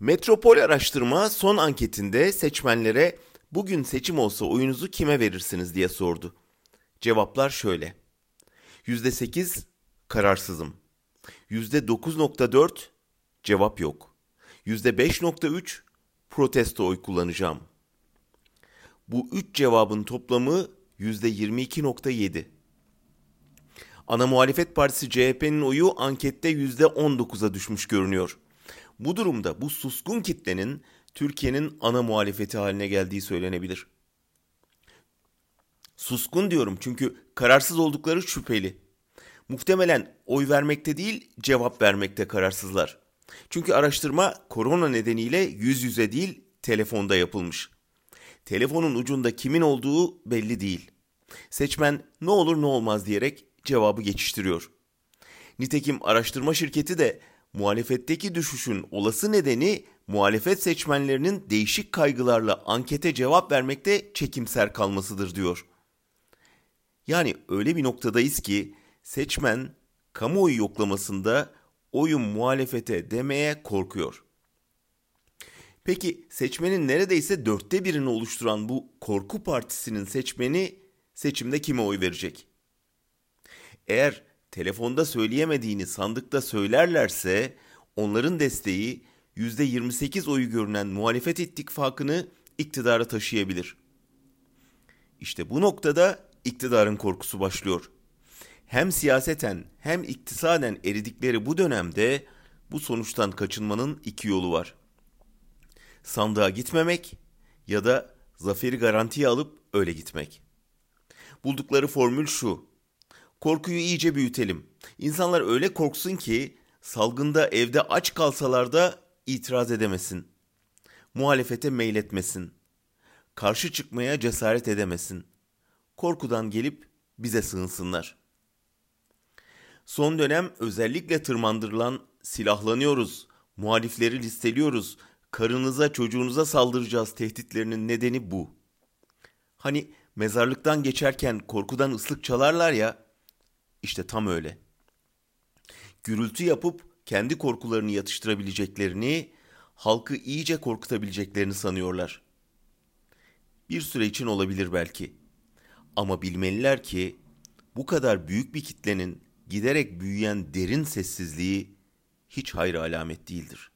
Metropol Araştırma son anketinde seçmenlere bugün seçim olsa oyunuzu kime verirsiniz diye sordu. Cevaplar şöyle. %8 kararsızım. %9.4 cevap yok. %5.3 protesto oy kullanacağım. Bu üç cevabın toplamı %22.7. Ana muhalefet partisi CHP'nin oyu ankette %19'a düşmüş görünüyor. Bu durumda bu suskun kitlenin Türkiye'nin ana muhalefeti haline geldiği söylenebilir. Suskun diyorum çünkü kararsız oldukları şüpheli. Muhtemelen oy vermekte değil, cevap vermekte kararsızlar. Çünkü araştırma korona nedeniyle yüz yüze değil, telefonda yapılmış. Telefonun ucunda kimin olduğu belli değil. Seçmen ne olur ne olmaz diyerek cevabı geçiştiriyor. Nitekim araştırma şirketi de muhalefetteki düşüşün olası nedeni muhalefet seçmenlerinin değişik kaygılarla ankete cevap vermekte çekimser kalmasıdır diyor. Yani öyle bir noktadayız ki seçmen kamuoyu yoklamasında oyun muhalefete demeye korkuyor. Peki seçmenin neredeyse dörtte birini oluşturan bu korku partisinin seçmeni seçimde kime oy verecek? Eğer telefonda söyleyemediğini sandıkta söylerlerse onların desteği %28 oyu görünen muhalefet ittifakını iktidara taşıyabilir. İşte bu noktada iktidarın korkusu başlıyor. Hem siyaseten hem iktisaden eridikleri bu dönemde bu sonuçtan kaçınmanın iki yolu var. Sandığa gitmemek ya da zaferi garantiye alıp öyle gitmek. Buldukları formül şu. Korkuyu iyice büyütelim. İnsanlar öyle korksun ki salgında evde aç kalsalar da itiraz edemesin. Muhalefete meyletmesin. Karşı çıkmaya cesaret edemesin. Korkudan gelip bize sığınsınlar. Son dönem özellikle tırmandırılan silahlanıyoruz, muhalifleri listeliyoruz, karınıza çocuğunuza saldıracağız tehditlerinin nedeni bu. Hani mezarlıktan geçerken korkudan ıslık çalarlar ya, işte tam öyle. Gürültü yapıp kendi korkularını yatıştırabileceklerini, halkı iyice korkutabileceklerini sanıyorlar. Bir süre için olabilir belki. Ama bilmeliler ki bu kadar büyük bir kitlenin giderek büyüyen derin sessizliği hiç hayra alamet değildir.